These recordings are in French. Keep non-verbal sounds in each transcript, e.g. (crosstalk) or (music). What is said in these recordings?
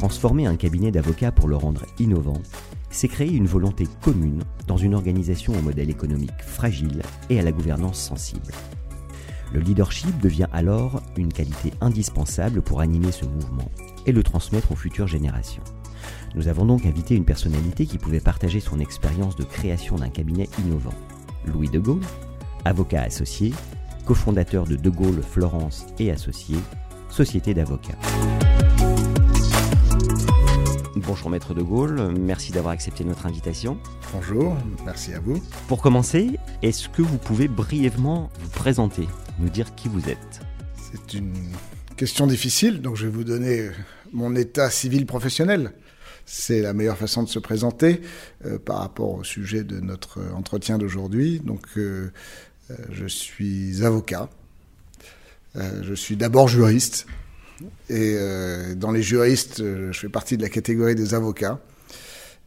Transformer un cabinet d'avocats pour le rendre innovant, c'est créer une volonté commune dans une organisation au modèle économique fragile et à la gouvernance sensible. Le leadership devient alors une qualité indispensable pour animer ce mouvement et le transmettre aux futures générations. Nous avons donc invité une personnalité qui pouvait partager son expérience de création d'un cabinet innovant. Louis de Gaulle, avocat associé, cofondateur de De Gaulle Florence et Associés, société d'avocats. Bonjour Maître de Gaulle, merci d'avoir accepté notre invitation. Bonjour, merci à vous. Pour commencer, est-ce que vous pouvez brièvement vous présenter, nous dire qui vous êtes? C'est une question difficile, donc je vais vous donner mon état civil professionnel. C'est la meilleure façon de se présenter euh, par rapport au sujet de notre entretien d'aujourd'hui. Donc, euh, euh, je suis avocat. Euh, je suis d'abord juriste. Et euh, dans les juristes, je fais partie de la catégorie des avocats.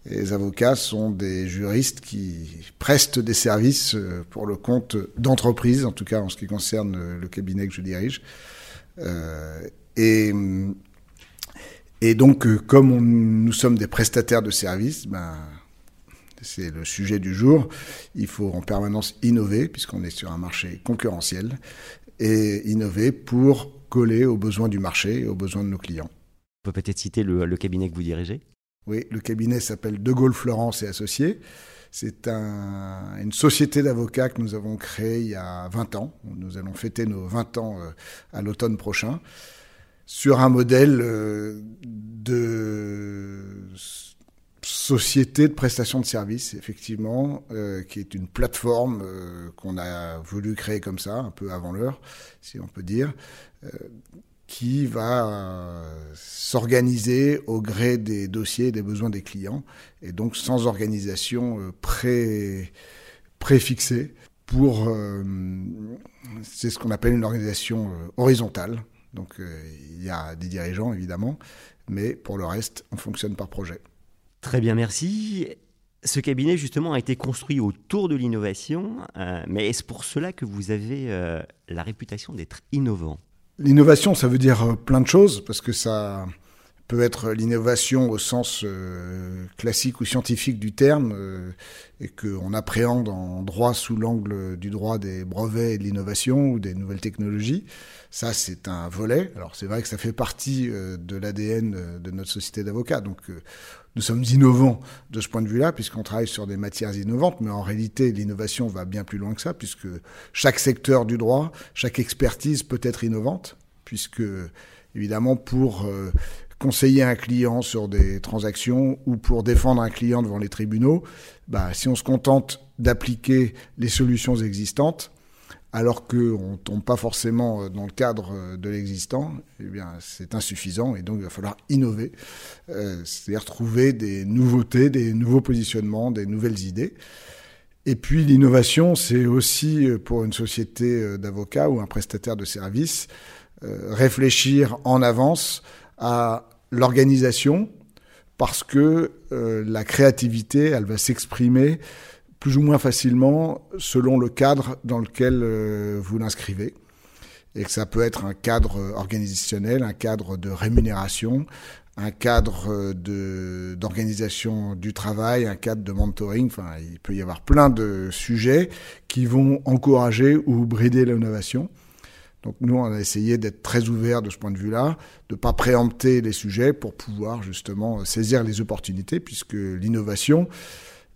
Les avocats sont des juristes qui prestent des services pour le compte d'entreprises, en tout cas en ce qui concerne le cabinet que je dirige. et, donc, comme nous sommes des prestataires de services, ben, c'est le sujet du jour. Il faut en permanence innover, puisqu'on est sur un marché concurrentiel, et innover pour coller aux besoins du marché et aux besoins de nos clients. On peut peut-être citer le, le, cabinet que vous dirigez? Oui, le cabinet s'appelle De Gaulle Florence et Associés. C'est un, une société d'avocats que nous avons créée il y a 20 ans. Nous allons fêter nos 20 ans euh, à l'automne prochain sur un modèle euh, de société de prestation de services, effectivement, euh, qui est une plateforme euh, qu'on a voulu créer comme ça, un peu avant l'heure, si on peut dire, euh, qui va s'organiser au gré des dossiers et des besoins des clients, et donc sans organisation pré, préfixée pour... C'est ce qu'on appelle une organisation horizontale. Donc il y a des dirigeants, évidemment, mais pour le reste, on fonctionne par projet. Très bien, merci. Ce cabinet, justement, a été construit autour de l'innovation, euh, mais est-ce pour cela que vous avez euh, la réputation d'être innovant? L'innovation, ça veut dire plein de choses, parce que ça peut être l'innovation au sens euh, classique ou scientifique du terme, euh, et qu'on appréhende en droit sous l'angle du droit des brevets et de l'innovation ou des nouvelles technologies. Ça, c'est un volet. Alors, c'est vrai que ça fait partie euh, de l'ADN de notre société d'avocats. Donc, nous sommes innovants de ce point de vue-là, puisqu'on travaille sur des matières innovantes, mais en réalité, l'innovation va bien plus loin que ça, puisque chaque secteur du droit, chaque expertise peut être innovante, puisque, évidemment, pour euh, conseiller un client sur des transactions ou pour défendre un client devant les tribunaux, bah, si on se contente d'appliquer les solutions existantes, alors qu'on ne tombe pas forcément dans le cadre de l'existant, eh bien, c'est insuffisant et donc il va falloir innover, euh, c'est-à-dire trouver des nouveautés, des nouveaux positionnements, des nouvelles idées. Et puis l'innovation, c'est aussi pour une société d'avocats ou un prestataire de services, euh, réfléchir en avance à l'organisation, parce que euh, la créativité, elle va s'exprimer plus ou moins facilement selon le cadre dans lequel euh, vous l'inscrivez. Et que ça peut être un cadre organisationnel, un cadre de rémunération, un cadre de, d'organisation du travail, un cadre de mentoring. Enfin, il peut y avoir plein de sujets qui vont encourager ou brider l'innovation. Donc nous, on a essayé d'être très ouverts de ce point de vue-là, de ne pas préempter les sujets pour pouvoir justement saisir les opportunités, puisque l'innovation,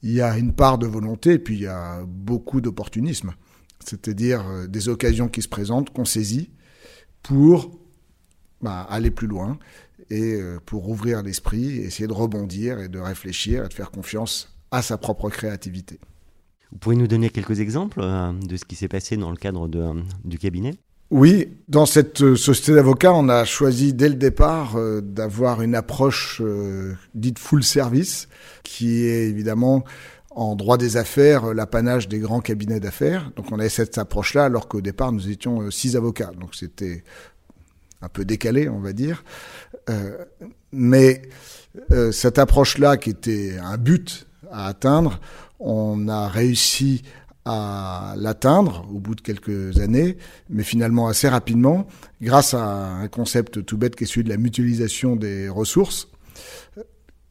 il y a une part de volonté puis il y a beaucoup d'opportunisme. C'est-à-dire des occasions qui se présentent, qu'on saisit pour bah, aller plus loin et pour ouvrir l'esprit, essayer de rebondir et de réfléchir et de faire confiance à sa propre créativité. Vous pouvez nous donner quelques exemples de ce qui s'est passé dans le cadre du cabinet? Oui, dans cette société d'avocats, on a choisi dès le départ d'avoir une approche dite full service, qui est évidemment en droit des affaires l'apanage des grands cabinets d'affaires. Donc on avait cette approche-là alors qu'au départ nous étions six avocats. Donc c'était un peu décalé, on va dire. Euh, mais euh, cette approche-là, qui était un but à atteindre, on a réussi à l'atteindre au bout de quelques années, mais finalement assez rapidement, grâce à un concept tout bête qui est celui de la mutualisation des ressources.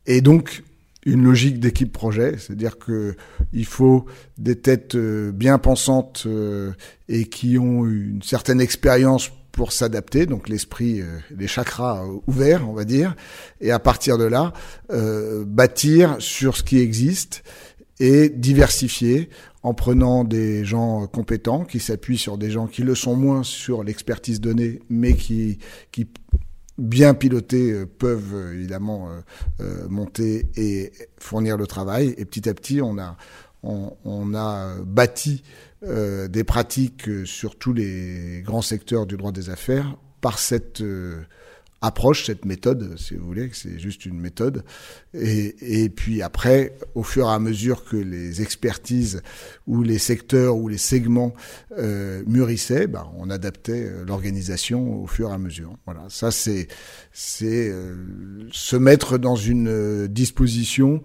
Et donc, une logique d'équipe projet, c'est-à-dire que il faut des têtes euh, bien pensantes et qui ont une certaine expérience pour s'adapter, donc l'esprit, euh, les chakras euh, ouverts, on va dire, et à partir de là, euh, bâtir sur ce qui existe et diversifier en prenant des gens compétents qui s'appuient sur des gens qui le sont moins sur l'expertise donnée, mais qui, qui bien pilotés peuvent évidemment monter et fournir le travail. Et petit à petit, on a, on, on a bâti euh, des pratiques sur tous les grands secteurs du droit des affaires par cette euh, approche, cette méthode, si vous voulez, c'est juste une méthode. Et, et, puis après, au fur et à mesure que les expertises ou les secteurs ou les segments euh, mûrissaient, bah, on adaptait l'organisation au fur et à mesure. Voilà, ça c'est c'est se mettre dans une disposition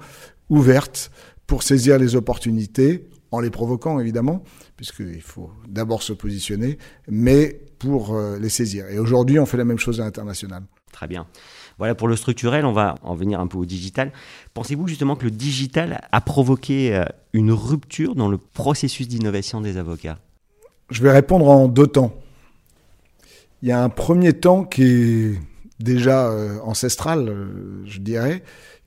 ouverte pour saisir les opportunités en les provoquant évidemment, puisqu'il faut d'abord se positionner, mais pour euh, les saisir. Et aujourd'hui, on fait la même chose à l'international. Très bien. Voilà pour le structurel, on va en venir un peu au digital. Pensez-vous justement que le digital a provoqué euh, une rupture dans le processus d'innovation des avocats? Je vais répondre en deux temps. Il y a un premier temps qui est déjà euh, ancestral, je dirais,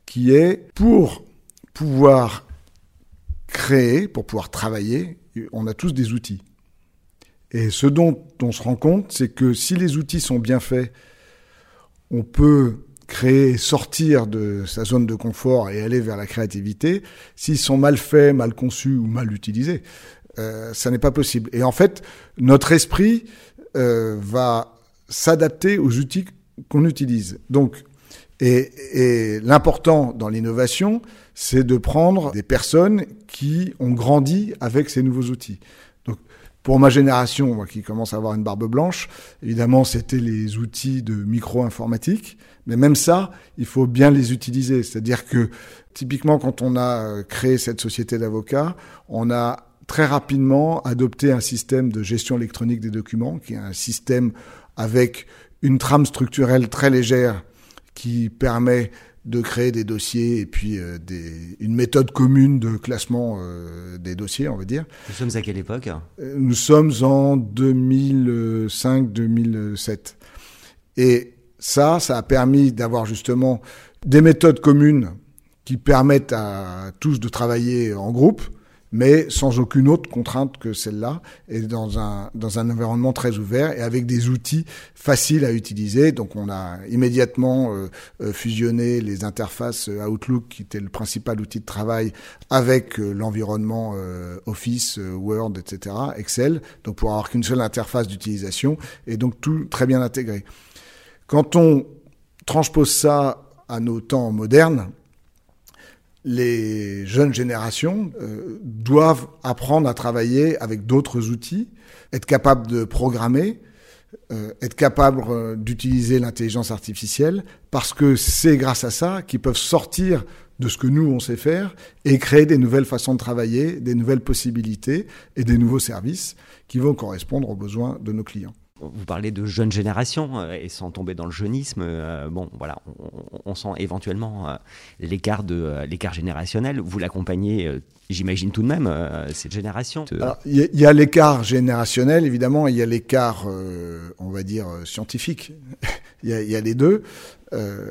qui est pour pouvoir créer, pour pouvoir travailler, on a tous des outils. Et ce dont on se rend compte, c'est que si les outils sont bien faits, on peut créer, sortir de sa zone de confort et aller vers la créativité. S'ils sont mal faits, mal conçus ou mal utilisés, euh, ça n'est pas possible. Et en fait, notre esprit euh, va s'adapter aux outils qu'on utilise. Donc, et, et l'important dans l'innovation, c'est de prendre des personnes qui ont grandi avec ces nouveaux outils. Pour ma génération, moi, qui commence à avoir une barbe blanche, évidemment, c'était les outils de micro-informatique. Mais même ça, il faut bien les utiliser. C'est-à-dire que, typiquement, quand on a créé cette société d'avocats, on a très rapidement adopté un système de gestion électronique des documents, qui est un système avec une trame structurelle très légère qui permet de créer des dossiers et puis euh, des, une méthode commune de classement euh, des dossiers, on va dire. Nous sommes à quelle époque? Euh, Nous sommes en 2005-2007. Et ça, ça a permis d'avoir justement des méthodes communes qui permettent à tous de travailler en groupe, mais sans aucune autre contrainte que celle-là, et dans un, dans un environnement très ouvert et avec des outils faciles à utiliser. Donc on a immédiatement euh, euh, fusionné les interfaces euh, Outlook, qui était le principal outil de travail, avec l'environnement Office, Word, etc., Excel, donc pour avoir qu'une seule interface d'utilisation, et donc tout très bien intégré. Quand on transpose ça à nos temps modernes, les jeunes générations euh, doivent apprendre à travailler avec d'autres outils, être capables de programmer, euh, être capables euh, d'utiliser l'intelligence artificielle, parce que c'est grâce à ça qu'ils peuvent sortir de ce que nous, on sait faire, et créer des nouvelles façons de travailler, des nouvelles possibilités et des nouveaux services qui vont correspondre aux besoins de nos clients vous parlez de jeune génération euh, et sans tomber dans le jeunisme, euh, bon voilà, on, sent éventuellement euh, l'écart de l'écart générationnel. Vous l'accompagnez, j'imagine tout de même cette génération. Il y, a l'écart générationnel, évidemment, il y a l'écart, on va dire scientifique. (laughs) Il y, y, a les deux.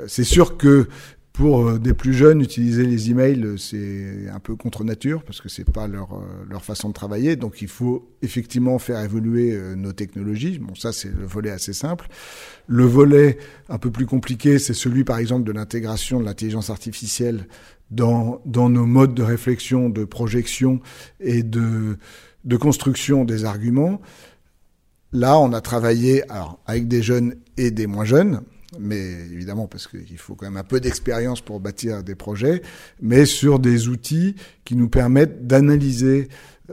C'est sûr que pour euh, des plus jeunes, utiliser les emails, euh, c'est un peu contre nature parce que c'est pas leur, euh, leur façon de travailler. Donc il faut effectivement faire évoluer nos technologies. Bon, ça c'est le volet assez simple. Le volet un peu plus compliqué, c'est celui par exemple de l'intégration de l'intelligence artificielle dans, dans nos modes de réflexion, de projection et de, de construction des arguments. là, on a travaillé alors, avec des jeunes et des moins jeunes, mais évidemment parce qu'il faut quand même un peu d'expérience pour bâtir des projets, mais sur des outils qui nous permettent d'analyser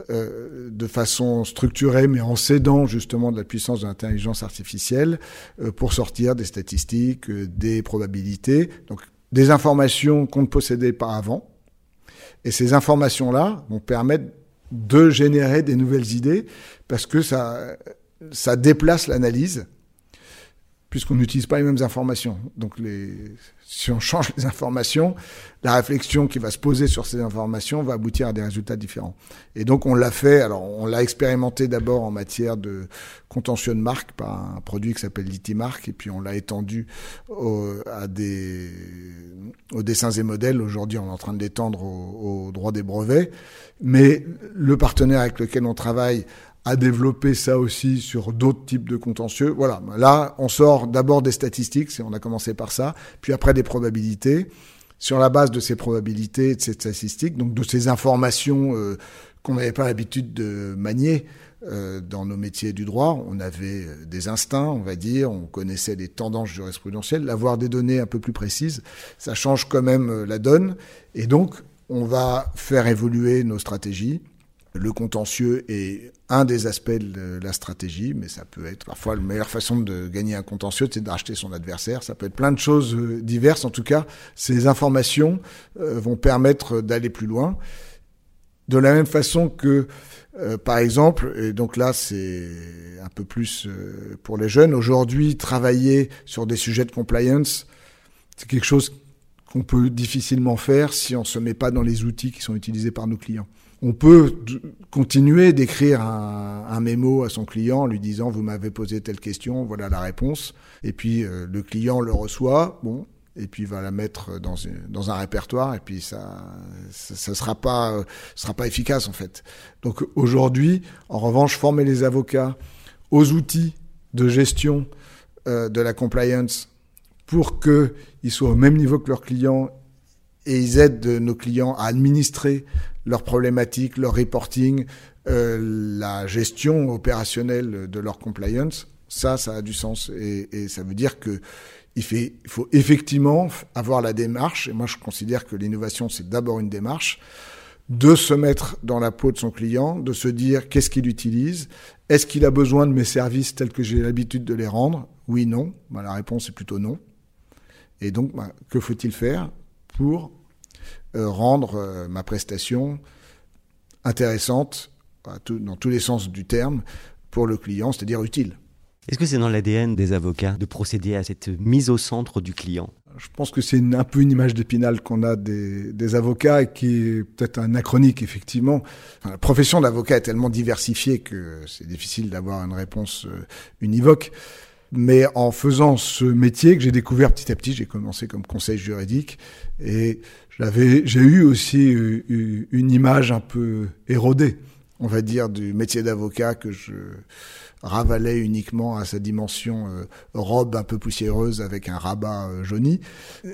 euh, de façon structurée, mais en s'aidant justement de la puissance de l'intelligence artificielle euh, pour sortir des statistiques, euh, des probabilités, donc des informations qu'on ne possédait pas avant. Et ces informations-là vont permettre de générer des nouvelles idées parce que ça, ça déplace l'analyse puisqu'on n'utilise pas les mêmes informations. Donc, les, si on change les informations, la réflexion qui va se poser sur ces informations va aboutir à des résultats différents. Et donc, on l'a fait. Alors, on l'a expérimenté d'abord en matière de contentieux de marque par un produit qui s'appelle Litimark, et puis on l'a étendu au, à des, aux dessins et modèles. Aujourd'hui, on est en train de l'étendre au, au droit des brevets. Mais le partenaire avec lequel on travaille à développer ça aussi sur d'autres types de contentieux. Voilà, là, on sort d'abord des statistiques, on a commencé par ça, puis après des probabilités. Sur la base de ces probabilités, de ces statistiques, donc de ces informations euh, qu'on n'avait pas l'habitude de manier euh, dans nos métiers du droit, on avait euh, des instincts, on va dire, on connaissait des tendances jurisprudentielles. Avoir des données un peu plus précises, ça change quand même la donne. Et donc, on va faire évoluer nos stratégies le contentieux est un des aspects de la stratégie, mais ça peut être parfois la meilleure façon de gagner un contentieux, c'est d'acheter son adversaire. Ça peut être plein de choses euh, diverses. En tout cas, ces informations euh, vont permettre d'aller plus loin. De la même façon que, euh, par exemple, et donc là c'est un peu plus pour les jeunes, aujourd'hui travailler sur des sujets de compliance, c'est quelque chose qu'on peut difficilement faire si on ne se met pas dans les outils qui sont utilisés par nos clients on peut continuer d'écrire un, un, mémo à son client en lui disant vous m'avez posé telle question, voilà la réponse. Et puis euh, le client le reçoit, bon, et puis va la mettre dans, dans un répertoire, et puis ça, ça, ça sera pas, sera pas efficace en fait. Donc aujourd'hui, en revanche, former les avocats aux outils de gestion euh, de la compliance pour qu'ils soient au même niveau que leurs clients et ils aident nos clients à administrer leurs problématiques, leur reporting, euh, la gestion opérationnelle de leur compliance, ça, ça a du sens. Et, ça veut dire que il, faut effectivement avoir la démarche, et moi je considère que l'innovation, c'est d'abord une démarche, de se mettre dans la peau de son client, de se dire qu'est-ce qu'il utilise, est-ce qu'il a besoin de mes services tels que j'ai l'habitude de les rendre? Oui, non. Ben, la réponse est plutôt non. Et donc, ben, que faut-il faire pour rendre euh, ma prestation intéressante dans tous les sens du terme pour le client, c'est-à-dire utile. Est-ce que c'est dans l'ADN des avocats de procéder à cette mise au centre du client? Je pense que c'est un peu une image d'épinal qu'on a des, des, avocats et qui est peut-être anachronique, effectivement. Enfin, la profession d'avocat est tellement diversifiée que c'est difficile d'avoir une réponse euh, univoque. Mais en faisant ce métier que j'ai découvert petit à petit, j'ai commencé comme conseil juridique et j'ai eu aussi une image un peu érodée, on va dire, du métier d'avocat que je ravalais uniquement à sa dimension euh, robe un peu poussiéreuse avec un rabat euh, jauni.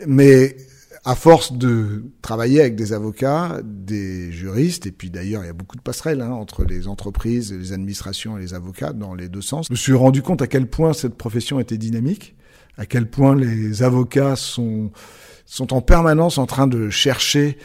Mais à force de travailler avec des avocats, des juristes, et puis d'ailleurs il y a beaucoup de passerelles hein, entre les entreprises, les administrations et les avocats dans les deux sens, je me suis rendu compte à quel point cette profession était dynamique, à quel point les avocats sont, sont en permanence en train de chercher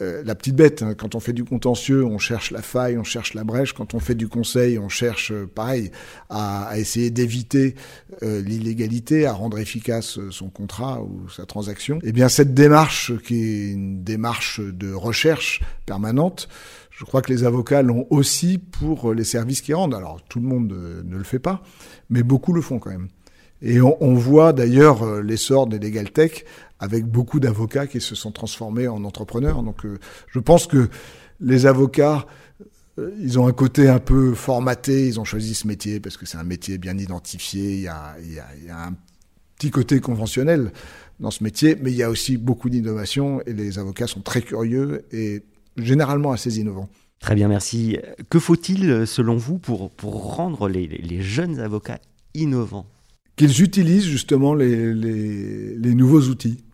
euh, la petite bête. Hein. Quand on fait du contentieux, on cherche la faille, on cherche la brèche. Quand on fait du conseil, on cherche, euh, pareil, à, à essayer d'éviter euh, l'illégalité, à rendre efficace son contrat ou sa transaction. Eh bien, cette démarche, qui est une démarche de recherche permanente, je crois que les avocats l'ont aussi pour les services qu'ils rendent. Alors, tout le monde ne le fait pas, mais beaucoup le font quand même. Et on, voit d'ailleurs l'essor des legal tech avec beaucoup d'avocats qui se sont transformés en entrepreneurs. Donc euh, je pense que les avocats, euh, ils ont un côté un peu formaté, ils ont choisi ce métier parce que c'est un métier bien identifié, il y a, un petit côté conventionnel dans ce métier, mais il y a aussi beaucoup d'innovation et les avocats sont très curieux et généralement assez innovants. Très bien, merci. Que faut-il, selon vous, pour, pour rendre les jeunes avocats innovants? Qu'ils utilisent justement les, les, les nouveaux outils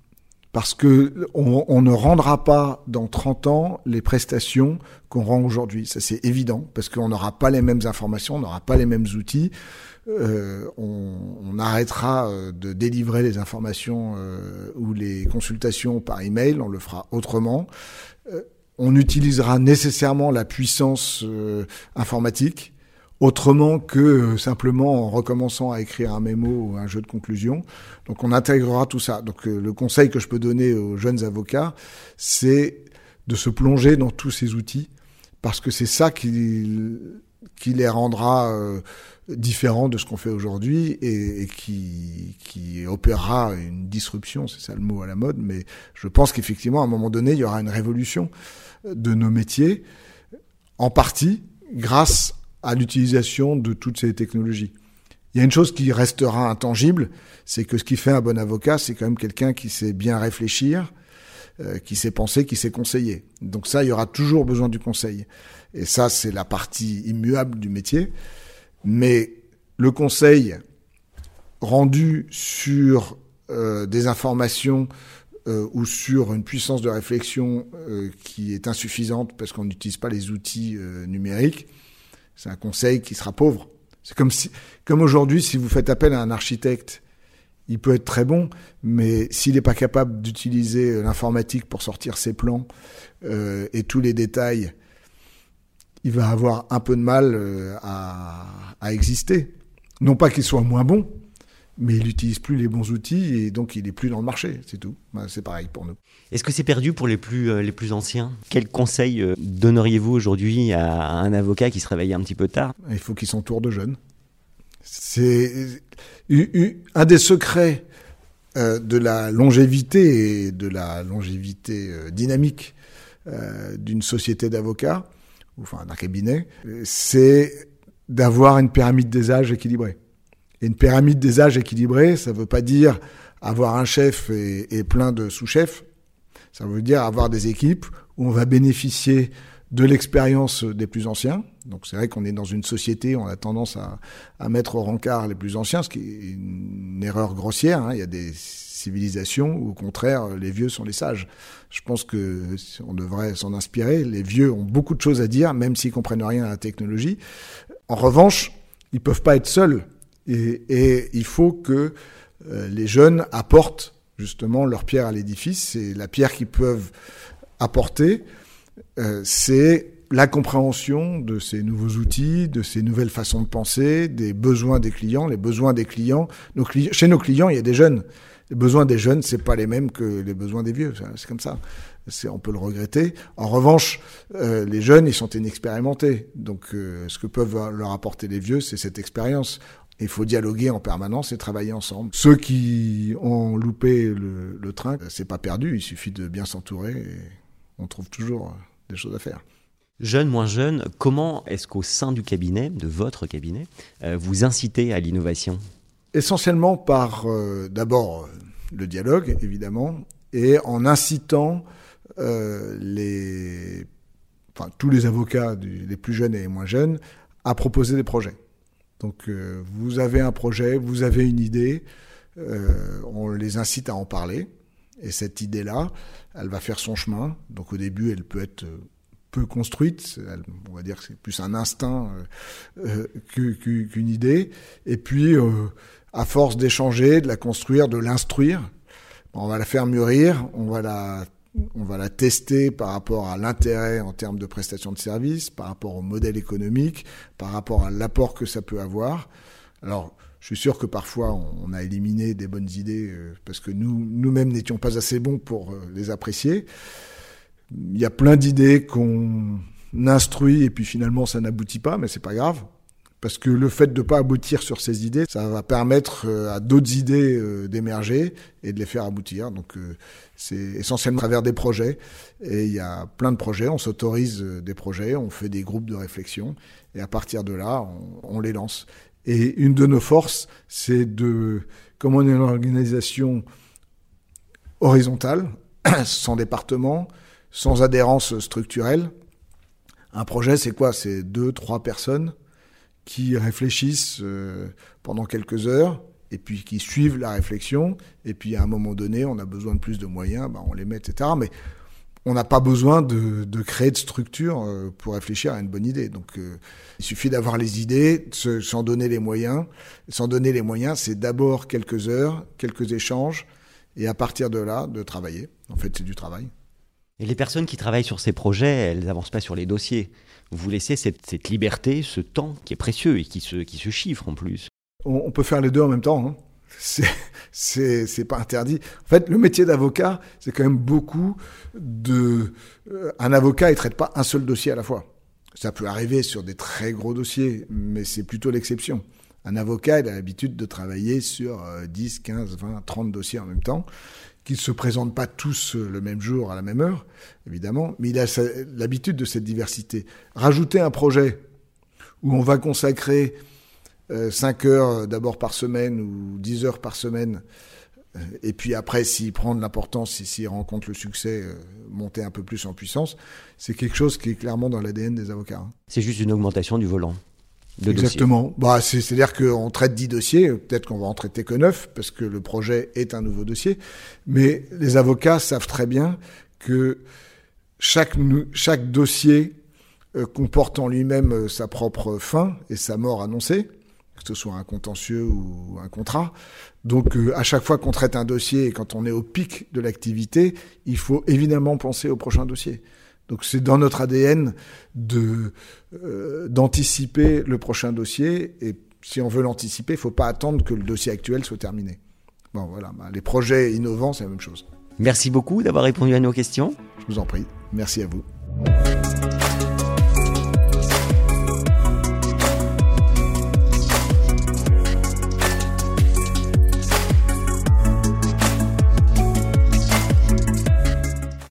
parce que on, on, ne rendra pas dans 30 ans les prestations qu'on rend aujourd'hui. Ça c'est évident, parce qu'on n'aura pas les mêmes informations, on n'aura pas les mêmes outils. on, arrêtera de délivrer les informations ou les consultations par email, on le fera autrement. on utilisera nécessairement la puissance informatique autrement que simplement en recommençant à écrire un mémo ou un jeu de conclusion. Donc on intégrera tout ça. Donc le conseil que je peux donner aux jeunes avocats, c'est de se plonger dans tous ces outils parce que c'est ça qui, qui les rendra euh, différents de ce qu'on fait aujourd'hui et, qui, qui opérera une disruption, c'est ça le mot à la mode, mais je pense qu'effectivement, à un moment donné, il y aura une révolution de nos métiers, en partie grâce à l'utilisation de toutes ces technologies. Il y a une chose qui restera intangible, c'est que ce qui fait un bon avocat, c'est quand même quelqu'un qui sait bien réfléchir, euh, qui sait penser, qui sait conseiller. Donc ça, il y aura toujours besoin du conseil. Et ça, c'est la partie immuable du métier. Mais le conseil rendu sur euh, des informations euh, ou sur une puissance de réflexion qui est insuffisante parce qu'on n'utilise pas les outils numériques, c'est un conseil qui sera pauvre. C'est comme comme aujourd'hui, si vous faites appel à un architecte il peut être très bon, mais s'il n'est pas capable d'utiliser euh, l'informatique pour sortir ses plans euh, et tous les détails, il va avoir un peu de mal euh, à, exister. Non pas qu'il soit moins bon, mais il n'utilise plus les bons outils et donc il n'est plus dans le marché, c'est tout. Ben, c'est pareil pour nous. Est-ce que c'est perdu pour les plus, les plus anciens? Quel conseil donneriez-vous aujourd'hui à, un avocat qui se réveille un petit peu tard? Il faut qu'il s'entoure de jeunes. C'est un des secrets euh, de la longévité et de la longévité euh, dynamique euh, d'une société d'avocats, ou enfin d'un cabinet, c'est d'avoir une pyramide des âges équilibrée. Et une pyramide des âges équilibrée, ça ne veut pas dire avoir un chef et, plein de sous-chefs. Ça veut dire avoir des équipes où on va bénéficier de l'expérience des plus anciens. Donc c'est vrai qu'on est dans une société, on a tendance à, à, mettre au rencard les plus anciens, ce qui est une erreur grossière. Hein. Il y a des civilisations où au contraire les vieux sont les sages. Je pense que on devrait s'en inspirer. Les vieux ont beaucoup de choses à dire, même s'ils comprennent rien à la technologie. En revanche, ils peuvent pas être seuls, et, et il faut que euh, les jeunes apportent justement leur pierre à l'édifice. C'est la pierre qu'ils peuvent apporter euh, c'est la compréhension de ces nouveaux outils, de ces nouvelles façons de penser, des besoins des clients. Les besoins des clients, chez nos clients, il y a des jeunes. Les besoins des jeunes, c'est pas les mêmes que les besoins des vieux. C'est comme ça. on peut le regretter. En revanche, euh, les jeunes, ils sont inexpérimentés. Donc, ce que peuvent leur apporter les vieux, c'est cette expérience. Il faut dialoguer en permanence et travailler ensemble. Ceux qui ont loupé le, le train, c'est pas perdu. Il suffit de bien s'entourer et on trouve toujours des choses à faire. Jeune, moins jeune, comment est-ce qu'au sein du cabinet, de votre cabinet, euh, vous incitez à l'innovation? Essentiellement par euh, d'abord le dialogue, évidemment, et en incitant euh, les, enfin, tous les avocats, les plus jeunes et les moins jeunes, à proposer des projets. Donc vous avez un projet, vous avez une idée, on les incite à en parler. Et cette idée-là, elle va faire son chemin. Donc au début, elle peut être euh, peu construite, on va dire que c'est plus un instinct euh, euh, qu'une idée. Et puis, à force d'échanger, de la construire, de l'instruire, on va la faire mûrir, on va la, on va la tester par rapport à l'intérêt en termes de prestation de services, par rapport au modèle économique, par rapport à l'apport que ça peut avoir. Alors, je suis sûr que parfois on a éliminé des bonnes idées euh, parce que nous nous-mêmes n'étions pas assez bons pour euh, les apprécier. Il y a plein d'idées qu'on instruit et puis finalement ça n'aboutit pas, mais c'est pas grave. Parce que le fait de ne pas aboutir sur ces idées, ça va permettre euh, à d'autres idées d'émerger et de les faire aboutir. Donc c'est essentiellement à travers des projets. Et il y a plein de projets, on s'autorise des projets, on fait des groupes de réflexion. Et à partir de là, on, on les lance. Et une de nos forces, c'est de, comme on est une organisation horizontale, (coughs) sans département, sans adhérence structurelle, un projet, c'est quoi? C'est deux, trois personnes qui réfléchissent euh, pendant quelques heures et puis qui suivent la réflexion. Et puis à un moment donné, on a besoin de plus de moyens, ben on les met, etc. Mais on n'a pas besoin de, créer de structure euh, pour réfléchir à une bonne idée. Donc, euh, il suffit d'avoir les idées, s'en donner les moyens. S'en donner les moyens, c'est d'abord quelques heures, quelques échanges, et à partir de là, de travailler. En fait, c'est du travail. Et les personnes qui travaillent sur ces projets, elles n'avancent pas sur les dossiers. Vous laissez cette, liberté, ce temps qui est précieux et qui se, qui se chiffre en plus. On, peut faire les deux en même temps. Hein c'est pas interdit. En fait, le métier d'avocat, c'est quand même beaucoup de. Euh, un avocat, il traite pas un seul dossier à la fois. Ça peut arriver sur des très gros dossiers, mais c'est plutôt l'exception. Un avocat, il a l'habitude de travailler sur 10, 15, 20, 30 dossiers en même temps, qui ne se présentent pas tous le même jour, à la même heure, évidemment, mais il a l'habitude de cette diversité. Rajouter un projet où on va consacrer 5 euh, heures d'abord par semaine ou 10 heures par semaine. Euh, et puis après, s'il prend de l'importance, s'il rencontre le succès, euh, monter un peu plus en puissance, c'est quelque chose qui est clairement dans l'ADN des avocats. Hein. C'est juste une augmentation du volant. Exactement. Bah, c'est-à-dire qu'on traite 10 dossiers, peut-être qu'on va en traiter que 9, parce que le projet est un nouveau dossier. Mais les avocats savent très bien que chaque, dossier comporte en lui-même sa propre fin et sa mort annoncée que ce soit un contentieux ou un contrat. Donc euh, à chaque fois qu'on traite un dossier et quand on est au pic de l'activité, il faut évidemment penser au prochain dossier. Donc c'est dans notre ADN de euh, d'anticiper le prochain dossier et si on veut l'anticiper, il faut pas attendre que le dossier actuel soit terminé. Bon voilà, bah, les projets innovants, c'est la même chose. Merci beaucoup d'avoir répondu à nos questions. Je vous en prie. Merci à vous.